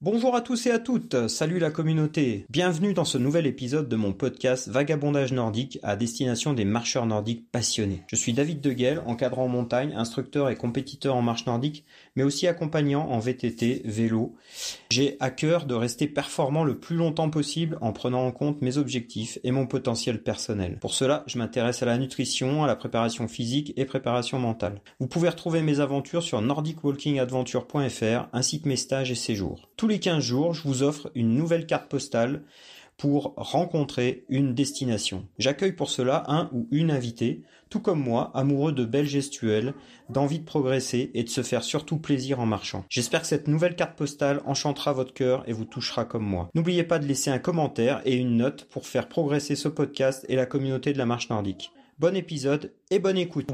Bonjour à tous et à toutes, salut la communauté. Bienvenue dans ce nouvel épisode de mon podcast Vagabondage nordique à destination des marcheurs nordiques passionnés. Je suis David Deguel, encadrant en montagne, instructeur et compétiteur en marche nordique, mais aussi accompagnant en VTT, vélo. J'ai à cœur de rester performant le plus longtemps possible en prenant en compte mes objectifs et mon potentiel personnel. Pour cela, je m'intéresse à la nutrition, à la préparation physique et préparation mentale. Vous pouvez retrouver mes aventures sur nordicwalkingadventure.fr ainsi que mes stages et séjours tous les 15 jours, je vous offre une nouvelle carte postale pour rencontrer une destination. J'accueille pour cela un ou une invitée, tout comme moi, amoureux de belles gestuelles, d'envie de progresser et de se faire surtout plaisir en marchant. J'espère que cette nouvelle carte postale enchantera votre cœur et vous touchera comme moi. N'oubliez pas de laisser un commentaire et une note pour faire progresser ce podcast et la communauté de la marche nordique. Bon épisode et bonne écoute.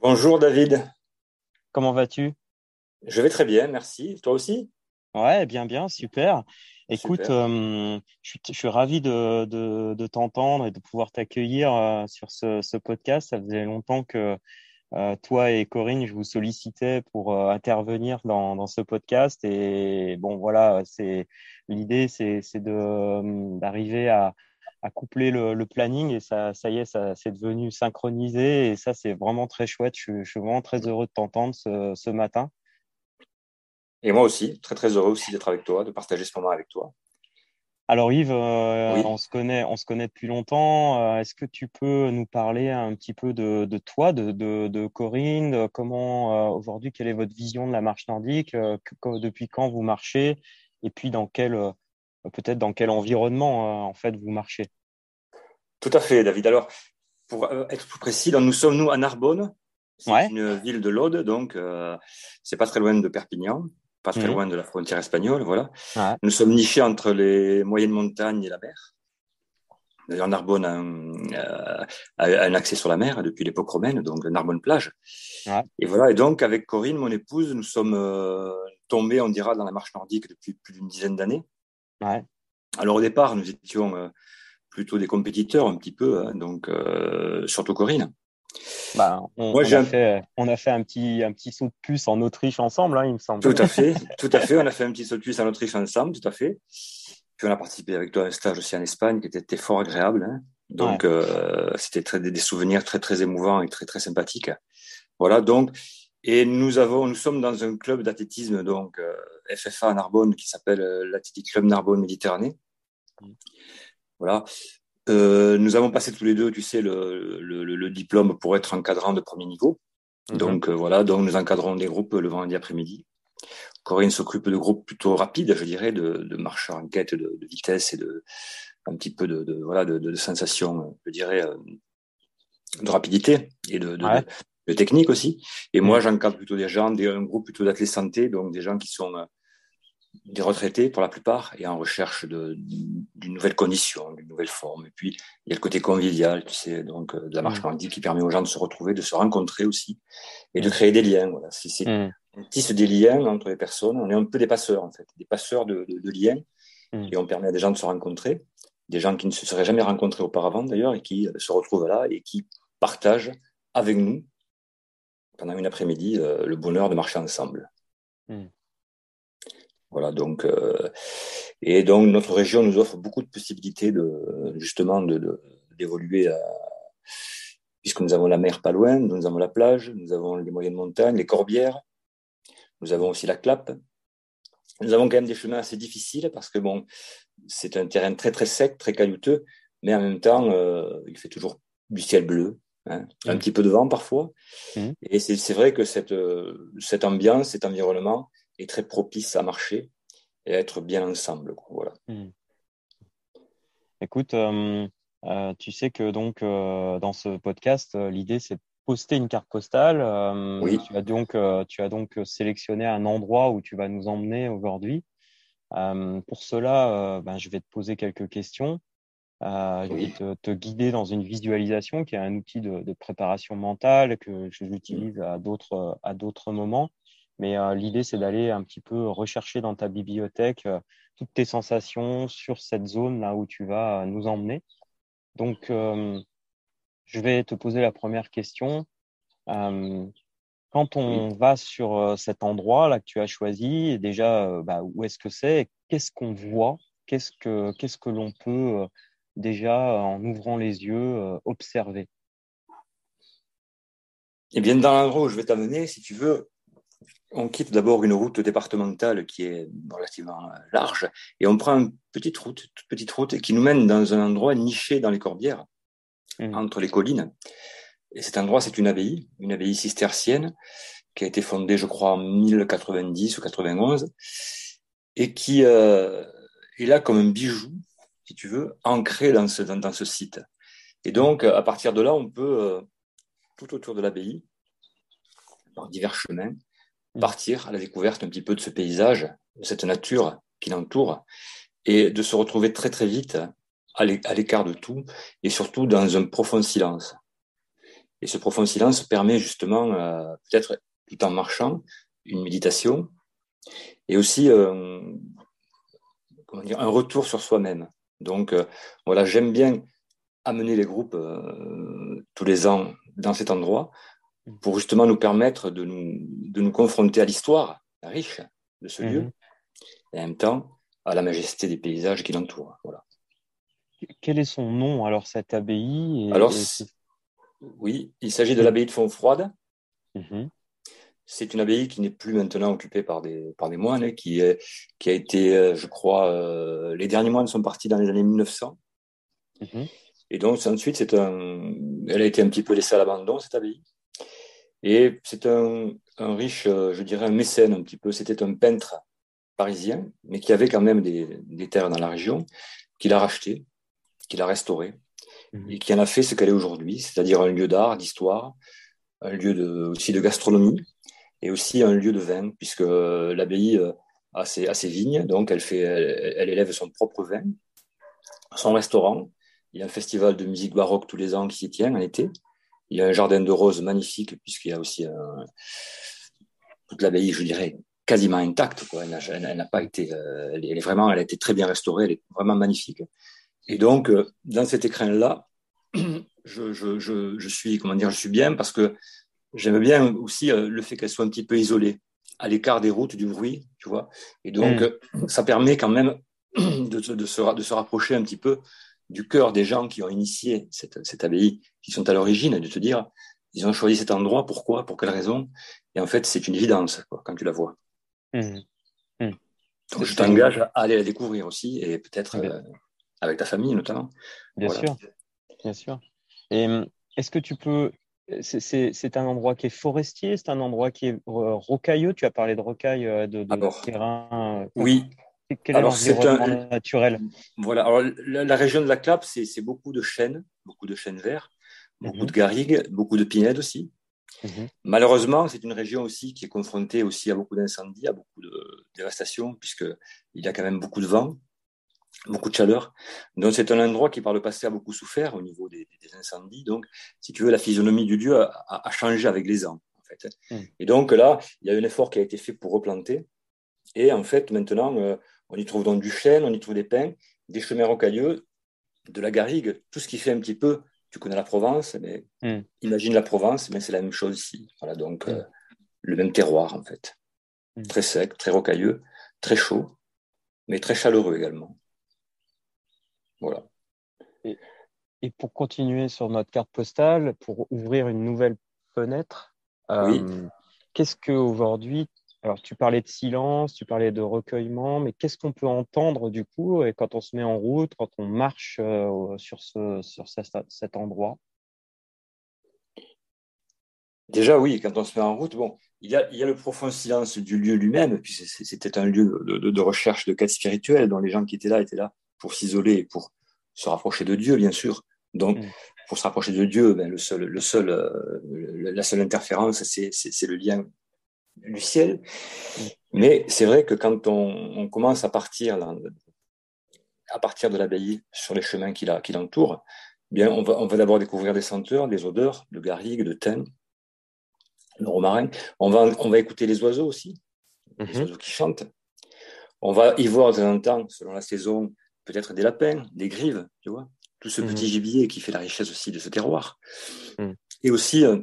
Bonjour David. Comment vas-tu? Je vais très bien, merci. Toi aussi? Ouais, bien, bien, super. Écoute, euh, je, suis, ravi de, de, t'entendre et de pouvoir t'accueillir euh, sur ce, ce, podcast. Ça faisait longtemps que euh, toi et Corinne, je vous sollicitais pour intervenir dans, dans, ce podcast. Et bon, voilà, c'est l'idée, c'est d'arriver à, à coupler le, le, planning et ça, ça y est, ça c'est devenu synchronisé et ça c'est vraiment très chouette. Je, je, suis vraiment très heureux de t'entendre ce, ce matin. Et moi aussi, très très heureux aussi d'être avec toi, de partager ce moment avec toi. Alors Yves, euh, on se connaît, on se connaît depuis longtemps. Euh, est-ce que tu peux nous parler un petit peu de, de toi, de, de, de, Corinne, de comment euh, aujourd'hui, quelle est votre vision de la marche nordique, depuis quand vous marchez, et puis dans quel, peut-être dans quel environnement en fait vous marchez? Tout à fait, David. Alors, pour être plus précis, nous sommes nous à Narbonne, c'est une ville de l'Aude, donc c'est pas très loin de Perpignan pas très mhm. loin de la frontière espagnole, voilà. Nous sommes nichés entre les moyennes montagnes et la mer. D'ailleurs, Narbonne a un, accès sur la mer depuis l'époque romaine, donc Narbonne plage. Et voilà. Et donc, avec Corinne, mon épouse, nous sommes euh, tombés, on dira, dans la marche nordique depuis plus d'une dizaine d'années. Alors, au départ, nous étions euh, plutôt des compétiteurs, un petit peu, hein, donc euh, surtout Corinne. Bah, on, Moi, a fait, on, a fait, un petit, un petit saut de puce en Autriche ensemble, hein, il me semble. Tout à fait, tout à fait. On a fait un petit saut de puce en Autriche ensemble, tout à fait. Puis on a participé avec toi à un stage aussi en Espagne qui était, fort agréable. Hein. Donc, euh, c'était très, des, souvenirs très, très émouvants et très, très sympathiques. Voilà, donc, et nous avons, nous sommes dans un club d'athlétisme, donc, euh, FFA Narbonne, qui s'appelle euh, l'Athletic Club Narbonne Méditerranée. Mm. Voilà. Euh, nous avons passé tous les deux, tu sais, le, le, le diplôme pour être encadrant de premier niveau. Mhm. Donc euh, voilà, donc nous encadrons des groupes le vendredi après-midi. Corinne s'occupe de groupes plutôt rapides, je dirais, de, de marche en quête de, de, vitesse et de un petit peu de, de voilà de, sensation, je dirais, euh, de rapidité et de, de, technique aussi. Et moi, mhm. j'encadre plutôt des gens, des, un groupe plutôt d'athlètes santé, donc des gens qui sont des retraités pour la plupart et en recherche d'une nouvelle condition, d'une nouvelle forme. Et puis, il y a le côté convivial, tu sais, donc euh, de la marche nordique mm. qui permet aux gens de se retrouver, de se rencontrer aussi et de créer des liens. Voilà. C'est, mm. On tisse des liens entre les personnes. On est un peu des passeurs, en fait, des passeurs de, de, liens. Et on permet à des gens de se rencontrer, des gens qui ne se seraient jamais rencontrés auparavant d'ailleurs et qui euh, se retrouvent là et qui partagent avec nous pendant une après-midi euh, le bonheur de marcher ensemble. Voilà, donc euh, et donc notre région nous offre beaucoup de possibilités de justement de d'évoluer puisque nous avons la mer pas loin, nous avons la plage, nous avons les moyennes montagnes, les corbières, nous avons aussi la clappe. Nous avons quand même des chemins assez difficiles parce que bon, c'est un terrain très très sec, très caillouteux, mais en même temps, euh, il fait toujours du ciel bleu, hein, un mmh. petit peu de vent parfois. Mmh. Et c'est vrai que cette, cette ambiance, cet environnement, est très propice à marcher et à être bien ensemble. Voilà. Hmm. Écoute, euh, euh, tu sais que donc euh, dans ce podcast, l'idée c'est de poster une carte postale. oui. Tu as donc tu as donc sélectionné un endroit où tu vas nous emmener aujourd'hui. pour cela, ben, je vais te poser quelques questions. Je vais te, te, guider dans une visualisation qui est un outil de, de préparation mentale que j'utilise à d'autres à d'autres moments. Mais euh, l'idée, c'est d'aller un petit peu rechercher dans ta bibliothèque euh, toutes tes sensations sur cette zone là où tu vas euh, nous emmener. Donc, je vais te poser la première question. quand on va sur cet endroit là que tu as choisi, déjà, bah, où est-ce que c'est Qu'est-ce qu'on voit Qu'est-ce que qu'est-ce que l'on peut déjà, en ouvrant les yeux, observer? Eh bien, dans l'endroit où je vais t'amener, si tu veux, on quitte d'abord une route départementale qui est relativement large et on prend une petite route, toute petite route qui nous mène dans un endroit niché dans les corbières, mmh. entre les collines. Et cet endroit, c'est une abbaye, une abbaye cistercienne qui a été fondée, je crois, en 1090 ou 91 et qui euh, est là comme un bijou, si tu veux, ancré dans ce, dans, ce site. Et donc, à partir de là, on peut, euh, tout autour de l'abbaye, par divers chemins. Partir à la découverte un petit peu de ce paysage, de cette nature qui l'entoure, et de se retrouver très très vite à l'écart de tout, et surtout dans un profond silence. Et ce profond silence permet justement, euh, peut-être tout en marchant, une méditation, et aussi euh, un retour sur soi-même. Donc euh, voilà, j'aime bien amener les groupes tous les ans dans cet endroit pour justement nous permettre de nous, de nous confronter à l'histoire riche de ce lieu mhm. et en même temps à la majesté des paysages qui l'entourent. Voilà. Quel est son nom alors cette abbaye Alors oui, il s'agit de l'abbaye de Fontfroide. Mhm. C'est une abbaye qui n'est plus maintenant occupée par des, par des moines, qui, est, qui a été, euh, je crois, euh, les derniers moines sont partis dans les années 1900. Mhm. Et donc ensuite, c'est un, elle a été un petit peu laissée à l'abandon cette abbaye. Et c'est un, un, riche, euh, je dirais, un mécène un petit peu. C'était un peintre parisien, mais qui avait quand même des, des terres dans la région, qu'il a racheté, qu'il a restauré, mhm. et qui en a fait ce qu'elle est aujourd'hui, c'est-à-dire un lieu d'art, d'histoire, un lieu de, aussi de gastronomie, et aussi un lieu de vin, puisque euh, l'abbaye euh, a ses, a ses, vignes, donc elle, fait, elle, elle, élève son propre vin, son restaurant. Il y a un festival de musique baroque tous les ans qui s'y tient en été. Il y a un jardin de roses magnifique, puisqu'il y a aussi un... toute l'abbaye, je dirais, quasiment intacte. Quoi. Elle n'a pas été, euh, elle, est vraiment, elle a été très bien restaurée, elle est vraiment magnifique. Et donc, euh, dans cet écrin-là, je, je, je, je, suis, comment dire, je suis bien parce que j'aime bien aussi euh, le fait qu'elle soit un petit peu isolée, à l'écart des routes, du bruit, tu vois. Et donc, mm. ça permet quand même de, de, de, se, de se rapprocher un petit peu du cœur des gens qui ont initié cette, cette abbaye, qui sont à l'origine, de te dire, ils ont choisi cet endroit, pourquoi, pour quelle raison? Et en fait, c'est une évidence quoi, quand tu la vois. Mmh. Mmh. Donc, je t'engage à aller la découvrir aussi, et peut-être euh, avec ta famille notamment. Bien sûr, bien sûr. Et hum, est-ce que tu peux c'est un endroit qui est forestier, c'est un endroit qui est euh, rocailleux? Tu as parlé de rocaille, euh, de, de terrain. Oui, quel est l'environnement naturel? Voilà. Alors, la, région de la Clappe, c'est beaucoup de chênes, beaucoup de chênes verts, beaucoup mhm. de garrigues, beaucoup de pinèdes aussi. Mhm. Malheureusement, c'est une région aussi qui est confrontée aussi à beaucoup d'incendies, à beaucoup de dévastation, puisqu'il y a quand même beaucoup de vent, beaucoup de chaleur. Donc, c'est un endroit qui, par le passé, a beaucoup souffert au niveau des, incendies. Donc, si tu veux, la physionomie du lieu a, changé avec les ans. En fait. Mhm. Et donc, là, il y a un effort qui a été fait pour replanter. Et en fait, maintenant, euh, on y trouve donc du chêne, on y trouve des pins, des chemins rocailleux, de la garrigue, tout ce qui fait un petit peu. Tu connais la Provence, mais hmm. imagine la Provence, mais c'est la même chose ici. Voilà, donc hmm. euh, le même terroir en fait. Hmm. Très sec, très rocailleux, très chaud, mais très chaleureux également. Voilà. Et, et pour continuer sur notre carte postale, pour ouvrir une nouvelle fenêtre, euh, qu'est-ce qu'aujourd'hui alors, tu parlais de silence, tu parlais de recueillement, mais qu'est-ce qu'on peut entendre du coup et quand on se met en route, quand on marche euh, sur, ce, sur cet endroit? Déjà, oui, quand on se met en route, bon, il y a, il y a le profond silence du lieu lui-même, puis c'était un lieu de, de, recherche de quête spirituelle, dont les gens qui étaient là étaient là pour s'isoler et pour se rapprocher de Dieu, bien sûr. Donc, mm. pour se rapprocher de Dieu, ben, le seul, le seul, euh, la seule interférence, c'est le lien du ciel. Mais c'est vrai que quand on, commence à partir, à partir de l'abbaye sur les chemins qui l'entourent, eh bien on va, on va d'abord découvrir des senteurs, des odeurs de garrigue, de thym, de romarin. On va, on va écouter les oiseaux aussi, les mhm. oiseaux qui chantent. On va y voir de temps en temps, selon la saison, peut-être des lapins, des grives, tu vois, tout ce mhm. petit gibier qui fait la richesse aussi de ce terroir. Mhm. Et aussi, euh,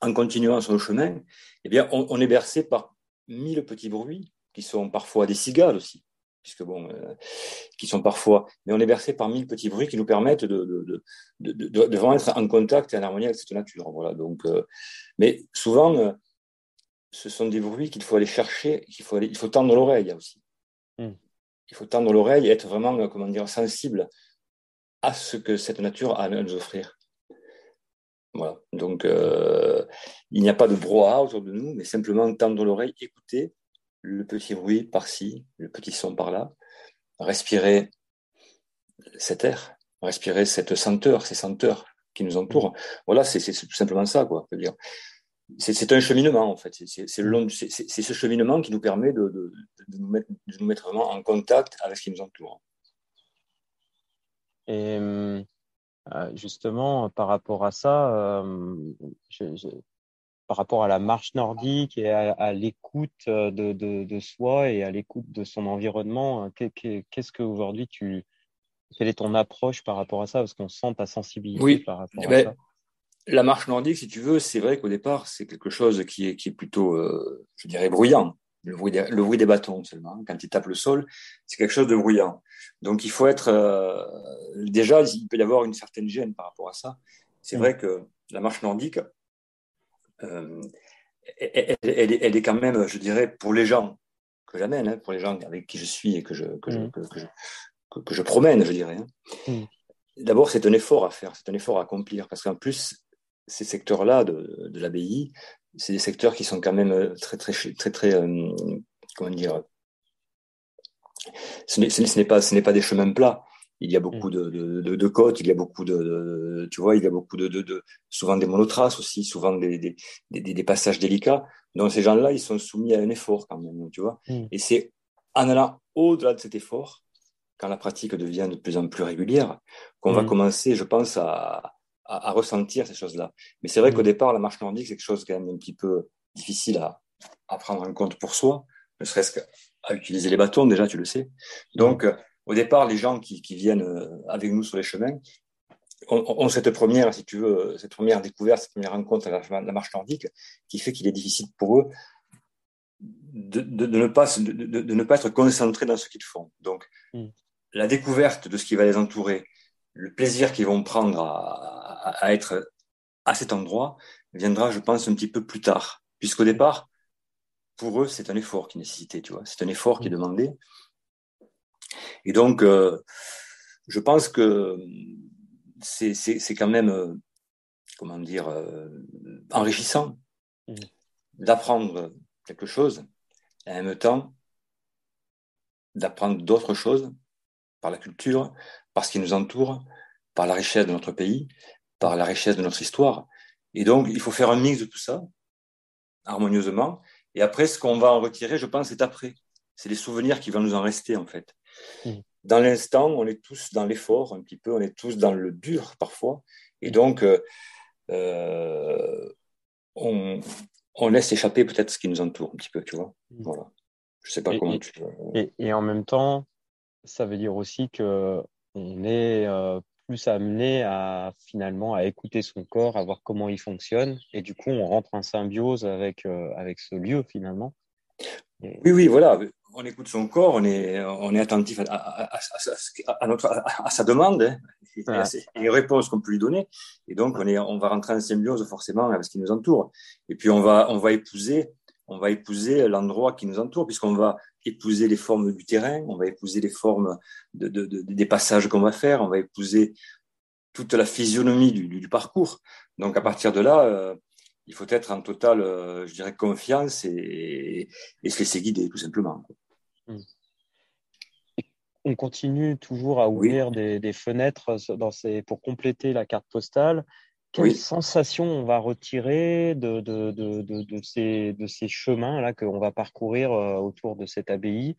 en continuant son chemin, eh bien, on, est bercé par mille petits bruits qui sont parfois des cigales aussi, puisque bon, euh, qui sont parfois, mais on est bercé par mille petits bruits qui nous permettent de, de, de, de, vraiment être en contact et en harmonie avec cette nature. Voilà. Donc, euh, mais souvent, euh, ce sont des bruits qu'il faut aller chercher, qu'il faut aller, il faut tendre l'oreille aussi. Hmm. Il faut tendre l'oreille et être vraiment, comment dire, sensible à ce que cette nature a à nous offrir. Voilà. Donc, euh, il n'y a pas de brouhaha autour de nous, mais simplement tendre l'oreille, écouter le petit bruit par-ci, le petit son par-là, respirer cet air, respirer cette senteur, ces senteurs qui nous entourent. Voilà, c'est tout simplement ça, quoi. C'est un cheminement, en fait. C'est ce cheminement qui nous permet de, nous mettre, de, nous mettre, vraiment en contact avec ce qui nous entoure. Et hum, justement, par rapport à ça, euh, par rapport à la marche nordique et à, l'écoute euh, de, de, soi et à l'écoute de son environnement, qu'est-ce qu'aujourd'hui tu. Quelle est ton approche par rapport à ça? Parce qu'on sent ta sensibilité par rapport eh ben, à ça. La marche nordique, si tu veux, c'est vrai qu'au départ, c'est quelque chose qui est, qui est plutôt, je dirais, bruyant le bruit, des, le bruit des bâtons seulement. Quand ils tapent le sol, c'est quelque chose de bruyant. Donc il faut être euh, déjà, il peut y avoir une certaine gêne par rapport à ça. C'est vrai que la marche nordique, euh, elle, elle, elle, est quand même, je dirais, pour les gens que j'amène, hein, pour les gens avec qui je suis et que je, que je, mm. que, je, que, je promène, je dirais. Hein. Mm. D'abord, c'est un effort à faire, c'est un effort à accomplir, parce qu'en plus, ces secteurs-là de, de l'abbaye, c'est des secteurs qui sont quand même euh, très, très, très, très, euh, comment dire, ce n'est pas, ce n'est pas des chemins plats. Il y a beaucoup mm. de, de, de, côtes, il y a beaucoup de, tu vois, il y a beaucoup de, de, souvent des monotraces aussi, souvent des, des, des, des passages délicats. Donc ces gens-là, ils sont soumis à un effort quand même, tu vois. Mm. Et c'est en allant au-delà de cet effort, quand la pratique devient de plus en plus régulière, qu'on va mm. commencer, je pense, à, à, ressentir ces choses-là. Mais c'est vrai mm. qu'au départ, la marche nordique, c'est quelque chose quand même un petit peu difficile à, à prendre en compte pour soi, ne serait-ce qu'à utiliser les bâtons, déjà, tu le sais. Donc, euh, au départ, les gens qui, qui, viennent euh, avec nous sur les chemins ont, cette première, si tu veux, cette première découverte, cette première rencontre à la, marche nordique, qui fait qu'il est difficile pour eux de, de, de ne, pas, de, de, ne pas être concentrés dans ce qu'ils font. Donc, mm. la découverte de ce qui va les entourer, le plaisir qu'ils vont prendre à, à, être à cet endroit viendra, je pense, un petit peu plus tard. Puisqu'au départ, pour eux, c'est un effort qui est nécessité, tu vois. C'est un effort qui est demandé. Et donc, euh, je pense que c'est quand même, euh, comment dire, euh, enrichissant mmh. d'apprendre quelque chose et en même temps d'apprendre d'autres choses par la culture, par ce qui nous entoure, par la richesse de notre pays, par la richesse de notre histoire. Et donc, il faut faire un mix de tout ça, harmonieusement. Et après, ce qu'on va en retirer, je pense, c'est après. C'est les souvenirs qui vont nous en rester, en fait. Mmh. Dans l'instant, on est tous dans l'effort, un petit peu, on est tous dans le dur, parfois. Et mmh. donc, euh, euh, on, on, laisse échapper peut-être ce qui nous entoure, un petit peu, tu vois. Mmh. Voilà. Je sais pas comment tu... Et, et, en même temps, ça veut dire aussi que on est euh, plus amené à finalement à écouter son corps, à voir comment il fonctionne, et du coup on rentre en symbiose avec euh, avec ce lieu finalement. Oui, oui, voilà. On écoute son corps, on est, on est attentif à, à, à, notre, à, sa demande hein, et, aux réponses qu'on peut lui donner. Et donc, on, est, on va rentrer en symbiose forcément avec ce qui nous entoure. Et puis, on va, on va épouser, on va épouser l'endroit qui nous entoure, puisqu'on va épouser les formes du terrain, on va épouser les formes de, de, de, des passages qu'on va faire, on va épouser toute la physionomie du, du, parcours. Donc à partir de là, euh, il faut être en totale, euh, je dirais, confiance et, et, se laisser guider, tout simplement. On continue toujours à ouvrir des, des, fenêtres dans ces, pour compléter la carte postale. Quelle sensation on va retirer de, de, de, de, ces, de ces chemins-là qu'on va parcourir euh, autour de cette abbaye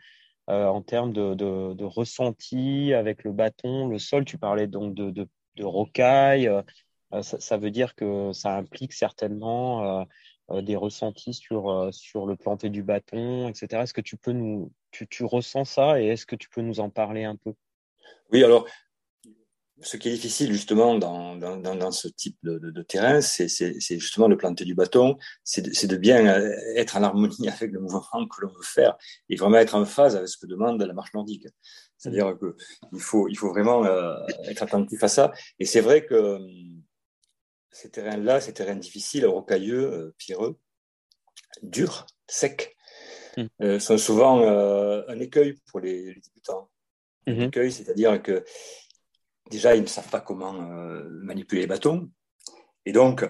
euh, en termes de, ressenti avec le bâton, le sol? Tu parlais donc de, rocailles. Euh, ça, ça, veut dire que ça implique certainement des ressentis sur, sur le planté du bâton, etc. Est-ce que tu peux nous, tu, tu ressens ça et est-ce que tu peux nous en parler un peu? Oui, alors ce qui est difficile justement dans, dans, dans ce type de, de, de terrain, c'est justement de planter du bâton, c'est de, de, bien euh, être en harmonie avec le mouvement que l'on veut faire et vraiment être en phase avec ce que demande la marche nordique. C'est-à-dire qu'il faut, il faut vraiment euh, être attentif à ça. Et c'est vrai que euh, ces terrains-là, ces terrains difficiles, rocailleux, euh, pierreux, durs, secs, mmh. euh, sont souvent un écueil pour les, les débutants. Un mmh. écueil, c'est-à-dire que déjà, ils ne savent pas comment euh, manipuler les bâtons. Et donc,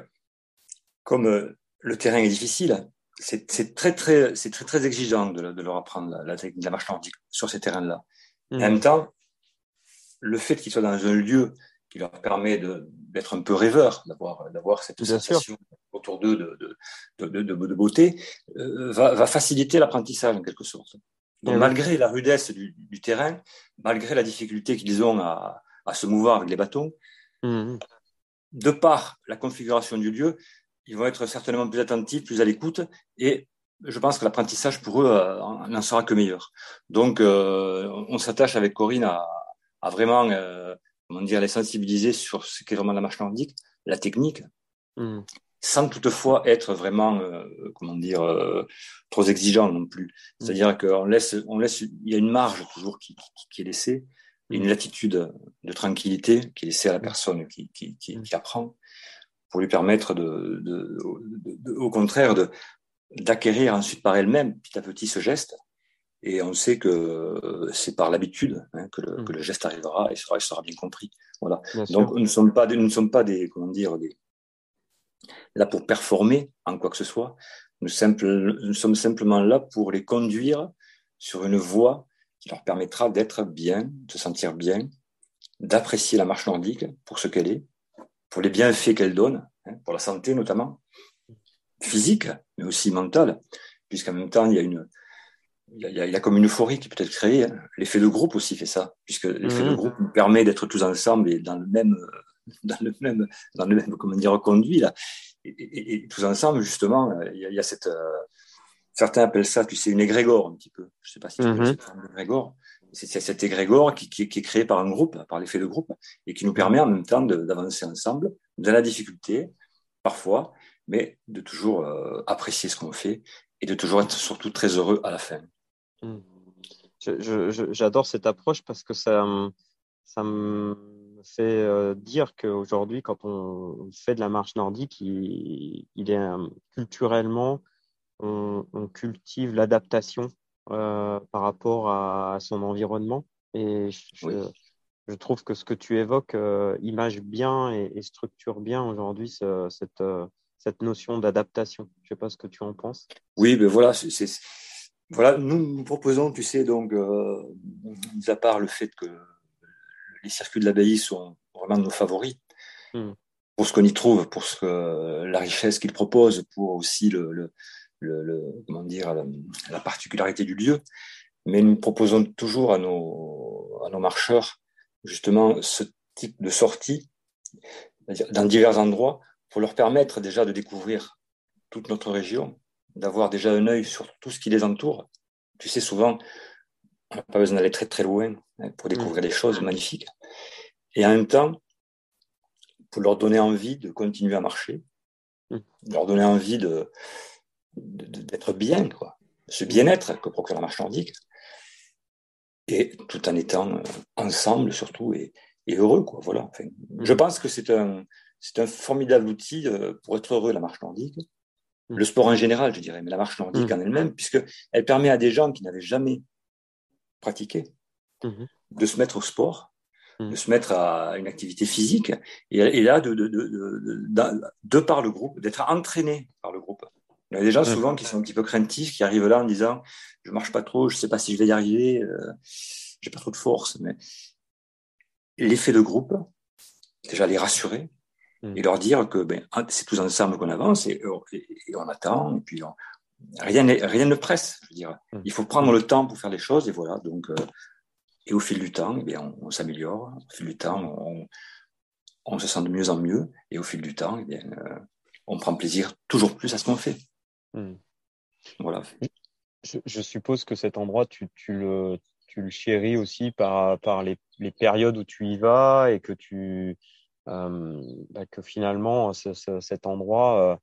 comme euh, le terrain est difficile, c'est très, très, c'est très, très exigeant de, de leur apprendre la, la technique de la marche nordique sur ces terrains-là. Mmh. En même temps, le fait qu'ils soient dans un lieu qui leur permet d'être un peu rêveur, d'avoir d'avoir cette Bien sensation sûr. autour d'eux de, de, de, de, beauté, euh, va, va faciliter l'apprentissage en quelque sorte. Donc, mmh. malgré la rudesse du, du, terrain, malgré la difficulté qu'ils ont à, à se mouvoir avec les bâtons. Mmh. De par la configuration du lieu, ils vont être certainement plus attentifs, plus à l'écoute, et je pense que l'apprentissage pour eux euh, n'en sera que meilleur. Donc, euh, on s'attache avec Corinne à, à vraiment, euh, comment dire, les sensibiliser sur ce qu'est vraiment la marche nordique, la technique, mmh. sans toutefois être vraiment, euh, comment dire, trop exigeant non plus. Mmh. C'est-à-dire qu'on laisse, on laisse, il y a une marge toujours qui, qui, qui est laissée une latitude de tranquillité qui est laissée à la personne qui, qui, qui, qui apprend pour lui permettre de, de, de, de au contraire de d'acquérir ensuite par elle-même petit à petit ce geste. Et on sait que c'est par l'habitude hein, que, le, mmh. que, le, geste arrivera et sera, sera bien compris. Voilà. Bien donc nous ne sommes pas des, nous ne sommes pas des comment dire des là pour performer en quoi que ce soit. Nous, simple, nous sommes simplement là pour les conduire sur une voie qui leur permettra d'être bien, de se sentir bien, d'apprécier la marche nordique pour ce qu'elle est, pour les bienfaits qu'elle donne, hein, pour la santé notamment, physique, mais aussi mentale, puisqu'en même temps, il y a une, il y a, il y a comme une euphorie qui peut être créée. Hein. L'effet de groupe aussi fait ça, puisque l'effet mmh. de groupe nous permet d'être tous ensemble et dans le même, dans le même, dans le même, comment dire, conduit là. Et, et, et tous ensemble, justement, il y a, il y a cette, euh, certains appellent ça, tu sais, une égrégore un petit peu. Je sais pas si tu mm -hmm. connais égrégore. C'est cet égrégore qui, qui, qui, est créé par un groupe, par l'effet de groupe, et qui nous permet en même temps d'avancer ensemble, dans la difficulté, parfois, mais de toujours euh, apprécier ce qu'on fait et de toujours être surtout très heureux à la fin. Mm. J'adore cette approche parce que ça, ça me fait euh, dire qu'aujourd'hui, quand on fait de la marche nordique, il, il est euh, culturellement on, on cultive l'adaptation euh, par rapport à, à, son environnement. Et je, oui. je, trouve que ce que tu évoques euh, image bien et, et, structure bien aujourd'hui ce, cette, euh, cette notion d'adaptation. Je ne sais pas ce que tu en penses. Oui, mais voilà, c'est voilà, nous, nous proposons, tu sais, donc, euh, mis à part le fait que les circuits de l'abbaye sont vraiment nos favoris, mmh. pour ce qu'on y trouve, pour ce que, la richesse qu'ils proposent, pour aussi le, le, le, le, comment dire, la, la, particularité du lieu, mais nous proposons toujours à nos, à nos marcheurs justement ce type de sortie dans divers endroits pour leur permettre déjà de découvrir toute notre région, d'avoir déjà un œil sur tout ce qui les entoure. Tu sais, souvent, on n'a pas besoin d'aller très très loin hein, pour découvrir mmh. des choses magnifiques. Et en même temps, pour leur donner envie de continuer à marcher, mmh. leur donner envie de, d'être bien, quoi. Ce bien-être que procure la marche nordique. Et tout en étant euh, ensemble, surtout, et, et heureux, quoi. Voilà. Enfin. Je pense que c'est un, c'est un formidable outil euh, pour être heureux, la marche nordique. Mmh. Le sport en général, je dirais, mais la marche nordique mmh. en elle-même, puisqu'elle permet à des gens qui n'avaient jamais pratiqué mmh. de se mettre au sport, de se mettre à une activité physique, et, et là, de, de, de, de, de par le groupe, d'être entraîné par le groupe. Il y a des gens souvent qui sont un petit peu craintifs, qui arrivent là en disant je marche pas trop, je sais pas si je vais y arriver, euh, j'ai pas trop de force. Mais l'effet de groupe, déjà les rassurer mmh. et leur dire que ben, ah, c'est tous ensemble qu'on avance et, et, et, on attend et puis on, rien rien ne presse. Je veux dire, mmh. il faut prendre le temps pour faire les choses et voilà. Donc euh, et au fil du temps, eh bien, on, on s'améliore. Au fil du temps, on, on, se sent de mieux en mieux et au fil du temps, eh bien, euh, on prend plaisir toujours plus à ce qu'on fait. Hmm. Voilà. Je, je, suppose que cet endroit, tu, tu, le, tu le chéris aussi par, par les, les, périodes où tu y vas et que tu euh, bah, que finalement cet endroit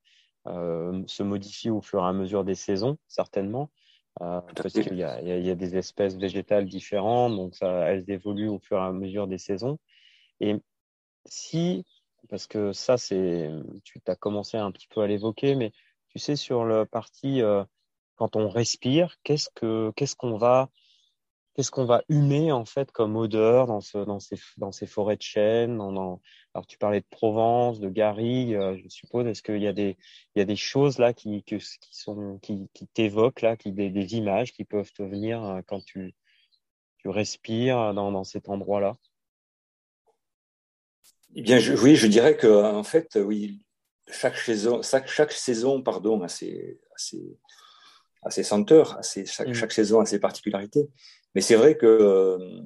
euh, euh, se modifie au fur et à mesure des saisons, certainement. parce qu'il y y a des espèces végétales différentes, donc ça, elles évoluent au fur et à mesure des saisons. Et si, parce que ça, c'est, tu as commencé un petit peu à l'évoquer, mais tu sais, sur le parti, quand on respire, qu'est-ce que, qu'est-ce qu'on va, qu'est-ce qu'on va humer en fait comme odeur dans, ce, dans, ces, dans ces forêts de chênes Alors tu parlais de Provence, de garrigue, euh, je suppose. Est-ce qu'il y a des y a des choses là qui, qui sont qui, t'évoquent là, qui des, images qui peuvent te venir euh, quand tu tu respires dans, dans cet endroit-là? Eh bien, oui, je dirais que en fait, oui, chaque saison, chaque, chaque saison, pardon, a ses, a ses, a ses senteurs, a ses, chaque, mmh. chaque saison a ses particularités. Mais c'est vrai que euh,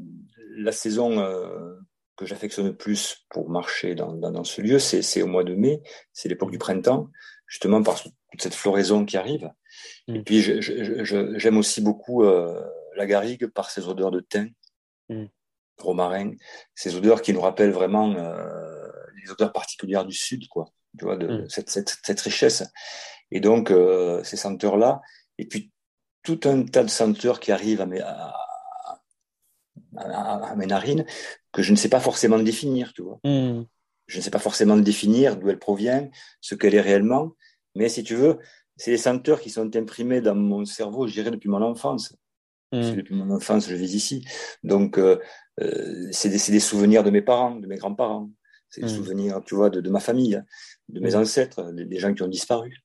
la saison euh, que j'affectionne le plus pour marcher dans, dans, dans ce lieu, c'est au mois de mai, c'est l'époque du printemps, justement par toute cette floraison qui arrive. Et mm. puis j'aime aussi beaucoup euh, la garrigue par ses odeurs de thym, mm. romarin, ces odeurs qui nous rappellent vraiment les odeurs particulières du sud, quoi. Tu vois, de mm. cette, cette, cette, richesse. Et donc euh, ces senteurs-là, et puis tout un tas de senteurs qui arrivent à, à, à, mes narines que je ne sais pas forcément définir, tu vois. Hmm. Je ne sais pas forcément définir d'où elle provient, ce qu'elle est réellement, mais si tu veux, c'est les senteurs qui sont imprimés dans mon cerveau, je dirais, depuis mon enfance. Hmm. Depuis mon enfance, je vis ici. Donc, euh, euh, c'est des, des, souvenirs de mes parents, de mes grands-parents. C'est des hmm. souvenirs, tu vois, de, de, ma famille, de mes ancêtres, des, gens qui ont disparu.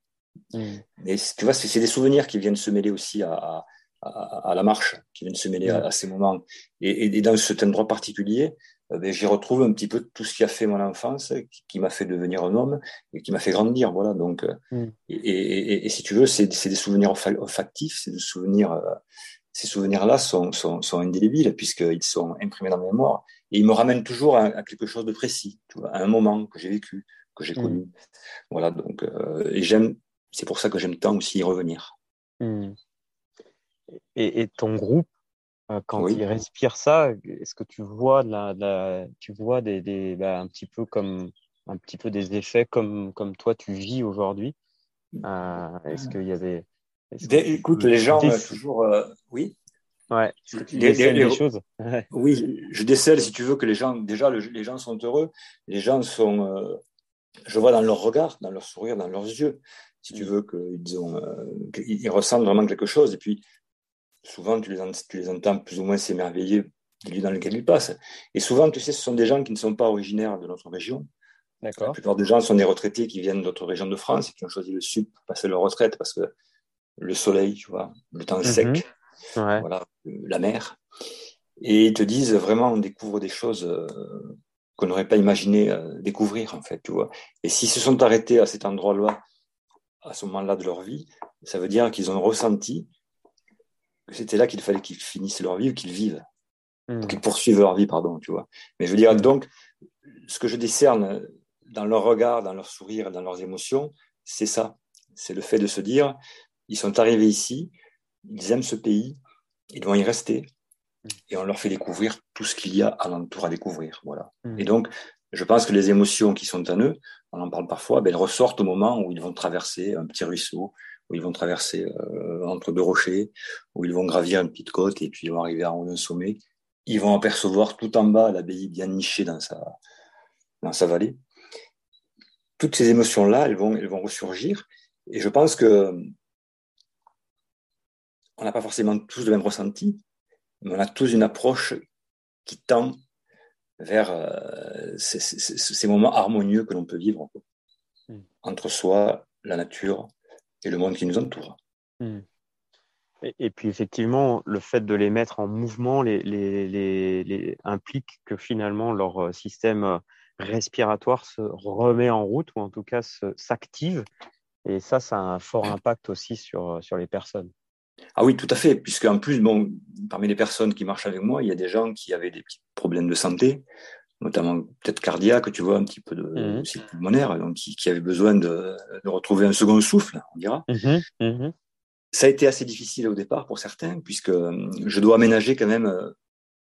Mais tu vois, c'est des souvenirs qui viennent se mêler aussi à, à, la marche, qui viennent se mêler à, ces moments. Et, et, dans cet endroit particulier, euh, ben, j'y retrouve un petit peu tout ce qui a fait mon enfance, qui, qui m'a fait devenir un homme et qui m'a fait grandir. Voilà. Donc, euh, mm. et, et, si tu veux, c'est des souvenirs olfactifs, c'est des souvenirs. Euh, ces souvenirs-là sont, sont, sont indélébiles puisqu'ils sont imprimés dans ma mémoire et ils me ramènent toujours à, à quelque chose de précis, tu vois, à un moment que j'ai vécu, que j'ai mm. connu. Voilà. Donc, et j'aime. C'est pour ça que j'aime tant aussi y revenir. Mm. Et, ton groupe, euh, quand il respire ça, est-ce que tu vois, de la, tu vois des, des bah, un petit peu comme un petit peu des effets comme comme toi tu vis aujourd'hui? Euh, Est-ce qu'il y a des Écoute, les gens euh, toujours, oui. Ouais. Les, choses. Oui, je décèle si tu veux que les gens, déjà, les gens sont heureux. Les gens sont, je vois dans leur regard, dans leur sourire, dans leurs yeux, si tu mm. veux qu'ils ont, qu'ils ressentent vraiment quelque chose. Et puis, souvent tu les, tu les entends plus ou moins s'émerveiller du lieu dans lequel ils passent. Et souvent, tu sais, ce sont des gens qui ne sont pas originaires de notre région. La plupart des gens sont des retraités qui viennent d'autres régions de France et qui ont choisi le sud pour passer leur retraite parce que le soleil, tu vois, le temps sec, voilà, la mer. Et ils te disent vraiment, on découvre des choses euh, qu'on n'aurait pas imaginé euh, découvrir, en fait, tu vois. Et s'ils se sont arrêtés à cet endroit-là, à ce moment-là de leur vie, ça veut dire qu'ils ont ressenti c'était là qu'il fallait qu'ils finissent leur vie ou qu'ils vivent, mmh. qu'ils poursuivent leur vie, pardon, tu vois. Mais je veux dire, donc, ce que je discerne dans leur regard, dans leur sourire, dans leurs émotions, c'est ça. C'est le fait de se dire, ils sont arrivés ici, ils aiment ce pays, ils vont y rester, et on leur fait découvrir tout ce qu'il y a alentour à découvrir. Voilà. Mmh. Et donc, je pense que les émotions qui sont en eux, on en parle parfois, ben, elles ressortent au moment où ils vont traverser un petit ruisseau, où ils vont traverser euh, entre deux rochers, où ils vont gravir une petite côte et puis ils vont arriver en haut d'un sommet. Ils vont apercevoir tout en bas l'abbaye bien nichée dans sa, dans sa vallée. Toutes ces émotions-là, elles vont, elles vont ressurgir. Et je pense que on n'a pas forcément tous le même ressenti, mais on a tous une approche qui tend vers euh, ces, ces, ces, moments harmonieux que l'on peut vivre hmm. entre soi, la nature, et le monde qui nous entoure. Hmm. Et, puis effectivement, le fait de les mettre en mouvement les, les, les, implique que finalement leur euh, système euh, respiratoire se remet en route ou en tout cas s'active. Et ça, ça a un fort impact aussi sur, sur les personnes. Ah oui, tout à fait, puisque en plus, bon, parmi les personnes qui marchent avec moi, il y a des gens qui avaient des petits problèmes de santé, notamment peut-être cardiaque, tu vois, un petit peu de mmh. aussi pulmonaire, donc qui, qui, avait besoin de, de, retrouver un second souffle, on dira. Mmh. Mmh. ça a été assez difficile au départ pour certains, puisque je dois aménager quand même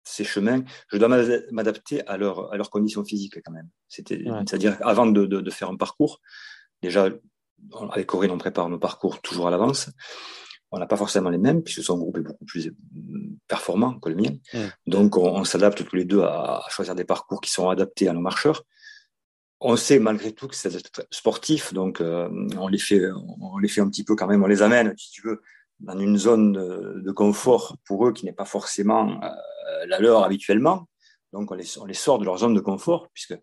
ces chemins, je dois m'adapter à, leur, à leurs conditions physiques quand même. C'était, C'est-à-dire, avant de, de, de, faire un parcours, déjà, avec Corinne, on prépare nos parcours toujours à l'avance. On n'a pas forcément les mêmes, puisque son groupe est beaucoup plus performant que le mien. Donc, on, on s'adapte tous les deux à, à, choisir des parcours qui sont adaptés à nos marcheurs. On sait malgré tout que c'est sportif, donc euh, on les fait, on les fait un petit peu quand même, on les amène, si tu veux, dans une zone de, de confort pour eux qui n'est pas forcément euh, la leur habituellement. Donc on les, les sort de leur zone de confort puisque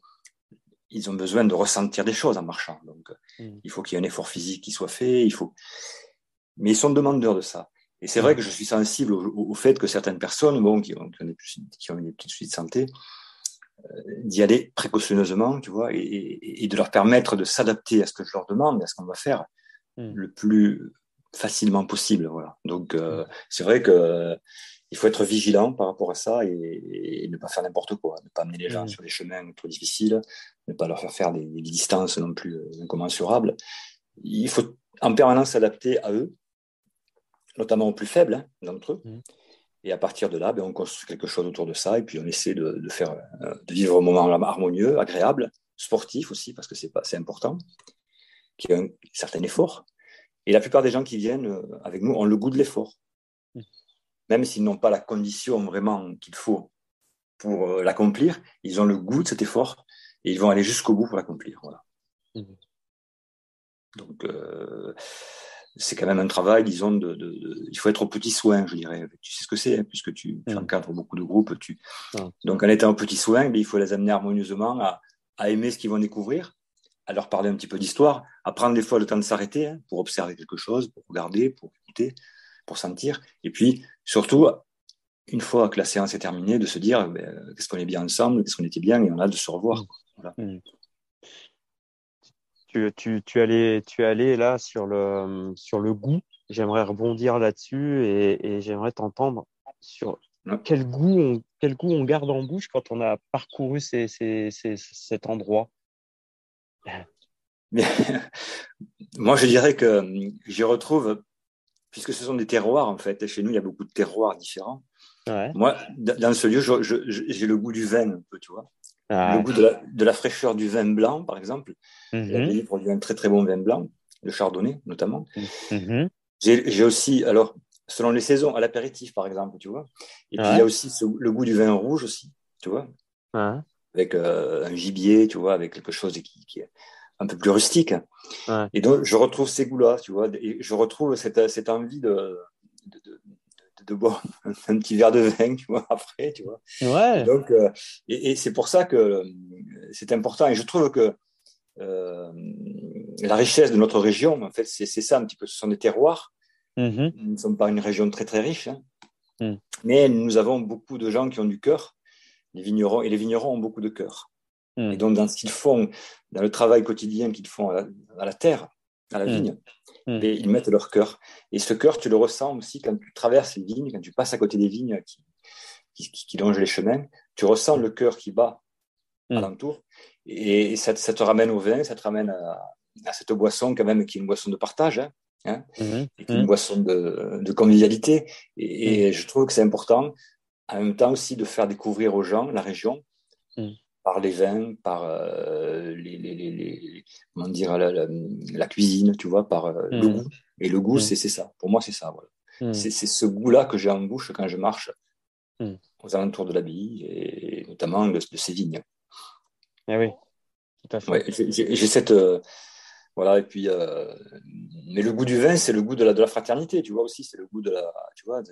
ils ont besoin de ressentir des choses en marchant. Donc mm. il faut qu'il y ait un effort physique qui soit fait. Il faut, mais ils sont demandeurs de ça. Et c'est vrai que je suis sensible au, fait que certaines personnes, bon, qui ont, qui ont des petites soucis de santé, euh, d'y aller précautionneusement, tu vois, et, et, de leur permettre de s'adapter à ce que je leur demande, à ce qu'on va faire, mm. le plus facilement possible. Voilà. Donc euh, c'est vrai que il faut être vigilant par rapport à ça et, ne pas faire n'importe quoi, ne pas amener les gens mm. sur des chemins trop difficiles, ne pas leur faire faire des, distances non plus euh, incommensurables. Il faut en permanence s'adapter à eux, notamment aux plus faibles hein, d'entre eux. Mm. Et à partir de là, ben, on construit quelque chose autour de ça et puis on essaie de, faire, euh, de vivre un moment harmonieux, agréable, sportif aussi parce que c'est important, qui a un certain effort. Et la plupart des gens qui viennent euh, avec nous ont le goût de l'effort même s'ils n'ont pas la condition vraiment qu'il faut pour euh, l'accomplir, ils ont le goût de cet effort et ils vont aller jusqu'au bout pour l'accomplir. Voilà. Mmh. Donc, euh, c'est quand même un travail, disons, de, il faut être au petit soin, je dirais. Tu sais ce que c'est, hein, puisque tu, tu, mmh. encadres beaucoup de groupes. Tu... Donc, en étant au petit soin, ben, il faut les amener harmonieusement à, à aimer ce qu'ils vont découvrir, à leur parler un petit peu d'histoire, à prendre des fois le temps de s'arrêter hein, pour observer quelque chose, pour regarder, pour écouter, pour sentir. Et puis, surtout, une fois que la séance est terminée, de se dire ben, qu'est-ce qu'on est bien ensemble, qu'est-ce qu'on était bien, et on a de se revoir. Mmh. Tu, tu, tu, allais, tu allais là sur le, sur le goût. J'aimerais rebondir là-dessus et, j'aimerais t'entendre sur quel, goût on, quel goût on garde en bouche quand on a parcouru ces, ces, cet endroit. moi, je dirais que j'y retrouve puisque ce sont des terroirs en fait. Chez nous, il y a beaucoup de terroirs différents. Moi, dans ce lieu, j'ai le goût du vin un peu, tu vois. Le goût de la, fraîcheur du vin blanc, par exemple. Mm La pays produit un très très bon vin blanc, le chardonnay notamment. Mhm. J'ai aussi, alors, selon les saisons, à l'apéritif, par exemple, tu vois. Et puis, il y a aussi le goût du vin rouge aussi, tu vois. Avec euh, un gibier, tu vois, avec quelque chose qui, qui, un peu plus rustique. Et donc, je retrouve ces goûts-là, tu vois, et je retrouve cette, cette envie de, de, boire un petit verre de vin, tu vois, après, tu vois. Ouais. Donc, euh, et, et c'est pour ça que c'est important. Et je trouve que euh, la richesse de notre région, en fait, c'est ça un petit peu. Ce sont des terroirs. Mm-hmm. Nous ne sommes pas une région très, très riche, hein. mm. mais nous avons beaucoup de gens qui ont du cœur. Les vignerons, et les vignerons ont beaucoup de cœur. Mm. Et donc, dans ce qu'ils font, dans le travail quotidien qu'ils font à la, terre, à la mm. vigne, mm. ils mettent leur cœur. Et ce cœur, tu le ressens aussi quand tu traverses les vignes, quand tu passes à côté des vignes qui, qui, longent les chemins, tu ressens le cœur qui bat alentour. Et ça, ça, te ramène au vin, ça te ramène à, cette boisson quand même qui est une boisson de partage. Hein, hein mm-hmm. une boisson de, de convivialité. Et, je trouve que c'est important, en même temps aussi, de faire découvrir aux gens la région par les vins, par euh, les, les, les, comment dire, la, la, cuisine, tu vois, par euh, le mm. goût. Et le goût, mm. c'est ça. Pour moi, c'est ça. Voilà. Mm. C'est ce goût-là que j'ai en bouche quand je marche aux alentours de l'abbaye et notamment de, de ces vignes. Eh oui, tout à fait. j'ai cette. Euh, voilà, et puis. mais le goût du vin, c'est le goût de la, de la fraternité, tu vois aussi. C'est le goût de la. Tu vois,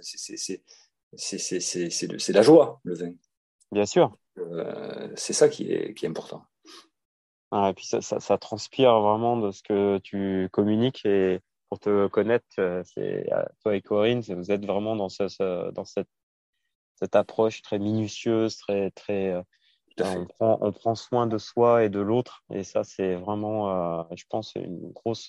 c'est la joie, le vin. Bien sûr. Euh, c'est ça qui est, qui est important. Ah, et puis ça, ça, ça, transpire vraiment de ce que tu communiques et pour te connaître, euh, c'est euh, toi et Corinne, vous êtes vraiment dans, ce, dans cette, cette approche très minutieuse, très très. On prend, on prend soin de soi et de l'autre et ça c'est vraiment, je pense, une grosse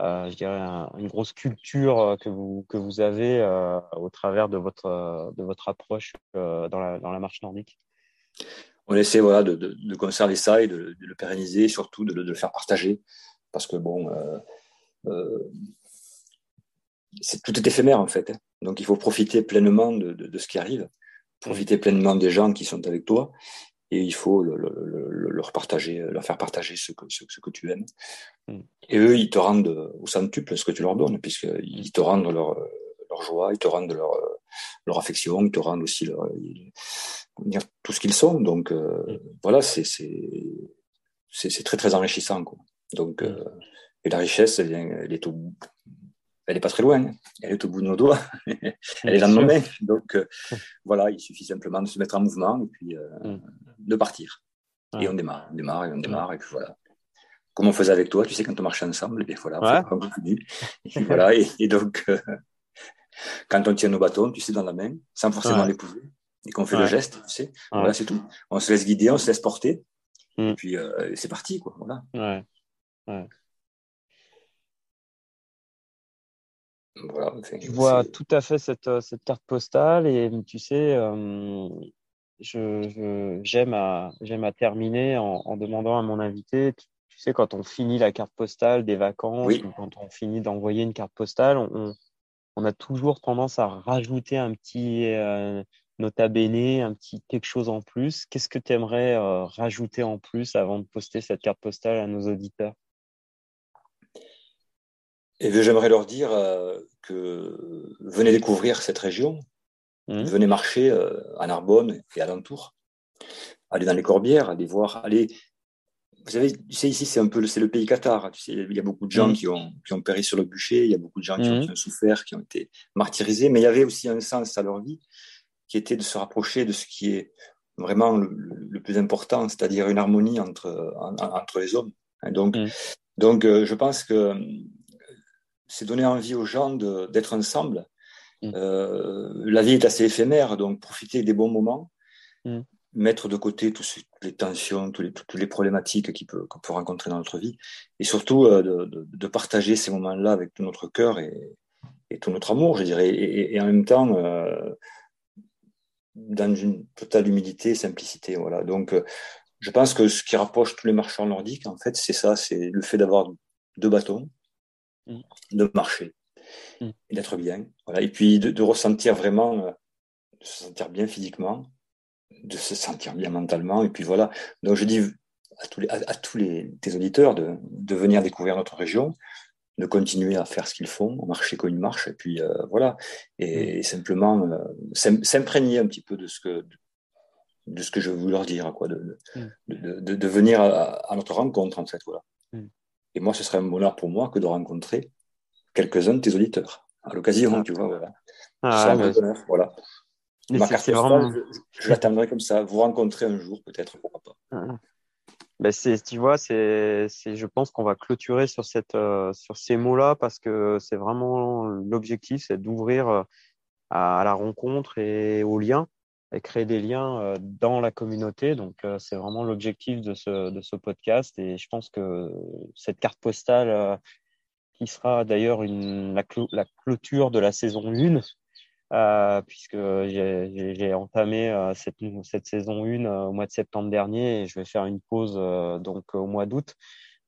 euh, je dirais, une grosse culture que vous, que vous avez euh, au travers de votre, de votre approche dans, la, dans la marche nordique On essaie voilà, de, de, de conserver ça et de, de, le pérenniser, surtout de, le faire partager. Parce que, bon, c'est tout est éphémère en fait. Hein. Donc il faut profiter pleinement de, ce qui arrive, profiter pleinement des gens qui sont avec toi, et il faut le, le, leur partager, leur faire partager ce que, ce, ce que tu aimes. Mm. Et eux, ils te rendent au centuple ce que tu leur donnes, puisqu'ils te rendent leur, leur joie, ils te rendent leur, leur affection, ils te rendent aussi leur, tout ce qu'ils sont. Donc euh, mm. voilà, c'est très très enrichissant. Quoi. Donc, mm. euh, et la richesse, elle, elle est au elle n'est pas très loin, elle est au bout de nos doigts, elle est dans nos mains. Donc euh, voilà, il suffit simplement de se mettre en mouvement et puis euh, mm. de partir. Et on démarre, on démarre et on démarre et puis voilà. Comme on faisait avec toi, tu sais, quand on marchait ensemble, et bien voilà, on continue. Et voilà, et, donc euh, quand on tient nos bâtons, tu sais, dans la main, sans forcément les poser, et qu'on fait le geste, tu sais, voilà, c'est tout. On se laisse guider, on se laisse porter, et mm. puis c'est parti, quoi. Voilà. Ouais. je vois tout à fait cette, euh, cette, carte postale et tu sais, euh, je, j'aime à, j'aime à terminer en, en, demandant à mon invité, tu, sais, quand on finit la carte postale des vacances ou quand on finit d'envoyer une carte postale, on, on, a toujours tendance à rajouter un petit euh, nota bene, un petit quelque chose en plus. Qu'est-ce que tu aimerais euh, rajouter en plus avant de poster cette carte postale à nos auditeurs? Et j'aimerais leur dire euh, que venez découvrir cette région, mmh. venez marcher à Narbonne et alentour, allez dans les Corbières, allez voir, allez. Vous savez, tu sais, ici, c'est un peu c'est le pays Qatar. Tu sais, il y a beaucoup de gens mmh. qui, ont, qui ont péri sur le bûcher, il y a beaucoup de gens qui, ont, souffert, qui ont été martyrisés, mais il y avait aussi un sens à leur vie qui était de se rapprocher de ce qui est vraiment le, plus important, c'est-à-dire une harmonie entre, entre les hommes. Donc, donc euh, je pense que c'est donner envie aux gens d'être ensemble. Mm. Euh, la vie est assez éphémère, donc profiter des bons moments, mm. Mettre de côté toutes les tensions, toutes les, toutes les problématiques qu'on peut, rencontrer dans notre vie, et surtout euh, de, de, partager ces moments-là avec tout notre cœur et, et, tout notre amour, je dirais, et, et en même temps euh, dans une totale humilité et simplicité. Voilà. Donc, euh, je pense que ce qui rapproche tous les marcheurs nordiques, en fait, c'est ça, c'est le fait d'avoir deux bâtons, Mm. de marcher mm. et d'être bien. Voilà. Et puis de, ressentir vraiment, de se sentir bien physiquement, de se sentir bien mentalement. Et puis voilà. Donc je dis à tous les, à, tous les, tes auditeurs de, de, venir découvrir notre région, de continuer à faire ce qu'ils font, marcher comme ils marchent, et puis euh, voilà. Et, mm. simplement euh, s'imprégner un petit peu de ce que de ce que je veux leur dire, quoi, de, de, de, de venir à, à, notre rencontre, en fait, voilà. Et moi, ce serait un bonheur pour moi que de rencontrer quelques-uns de tes auditeurs à l'occasion, ah. tu vois. Voilà. Ah, c'est un bonheur, voilà. Ma carte vraiment... je, l'attendrai comme ça. Vous rencontrer un jour, peut-être, pourquoi pas. Ah. Ben c'est, tu vois, c'est, je pense qu'on va clôturer sur cette, euh, sur ces mots-là parce que c'est vraiment l'objectif, c'est d'ouvrir euh, à, la rencontre et au lien et créer des liens euh, dans la communauté. Donc, c'est vraiment l'objectif de ce, de ce podcast. Et je pense que cette carte postale, qui sera d'ailleurs la, la, clôture de la saison 1, euh, puisque j'ai entamé cette, cette, saison 1 au mois de septembre dernier et je vais faire une pause donc au mois d'août.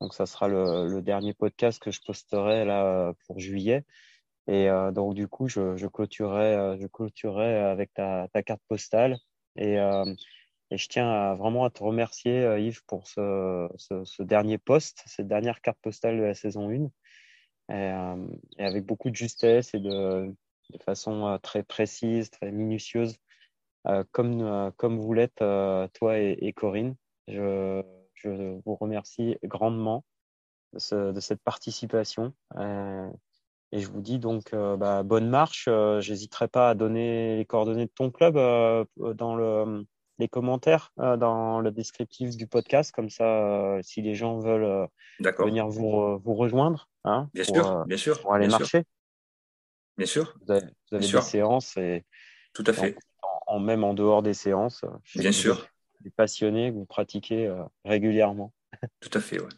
Donc, ça sera le, le, dernier podcast que je posterai là pour juillet. Et euh, donc, du coup, je, je clôturerai, euh, je clôturerai avec ta, ta carte postale. Et, euh, et, je tiens vraiment à te remercier, Yves, pour ce, ce, ce, dernier poste, cette dernière carte postale de la saison 1. Et, et avec beaucoup de justesse et de, de façon très précise, très minutieuse, comme, comme vous l'êtes, toi et, et, Corinne. Je, je vous remercie grandement de, ce, de cette participation. Et je vous dis donc euh, bah, bonne marche. Euh, J'hésiterai pas à donner les coordonnées de ton club euh, dans le, les commentaires, dans le descriptif du podcast. Comme ça, si les gens veulent venir vous, vous rejoindre. Hein, bien, sûr, bien sûr. Pour aller marcher. Bien sûr. Vous avez, des séances. Et, Tout à fait. En, même en dehors des séances. Bien sûr. Des passionnés que vous pratiquez régulièrement. Tout à fait, ouais.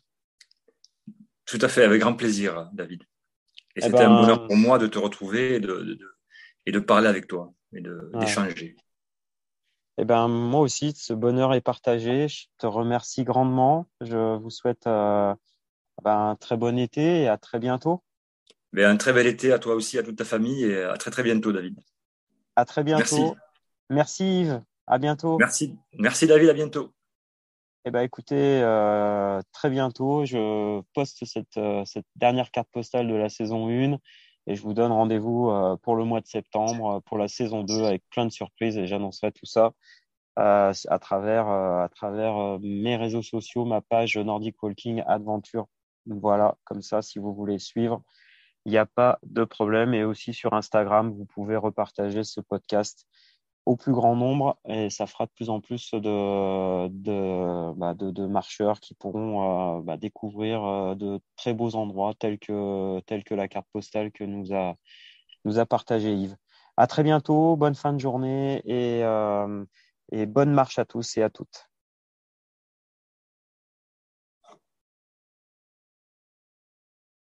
Tout à fait, avec grand plaisir, David. Et eh c'était un bonheur ben, pour moi de te retrouver et de, de, et de parler avec toi et d'échanger. Eh ben, moi aussi, ce bonheur est partagé. Je te remercie grandement. Je vous souhaite euh, ben, un très bon été et à très bientôt. Mais un très bel été à toi aussi, à toute ta famille et à très très bientôt, David. À très bientôt. Merci, Yves. À bientôt. Merci. Merci, David. À bientôt. Eh ben, écoutez, euh, très bientôt, je poste cette, euh, cette dernière carte postale de la saison 1 et je vous donne rendez-vous euh, pour le mois de septembre, pour la saison 2 avec plein de surprises et j'annoncerai tout ça à travers, à travers mes réseaux sociaux, ma page Nordic Walking Adventure. Voilà, comme ça, si vous voulez suivre, il n'y a pas de problème. Et aussi sur Instagram, vous pouvez repartager ce podcast au plus grand nombre et ça fera de plus en plus de, bah, marcheurs qui pourront euh, bah, découvrir euh, de très beaux endroits tels que, la carte postale que nous a, nous partagé Yves. À très bientôt, bonne fin de journée et, euh, et bonne marche à tous et à toutes.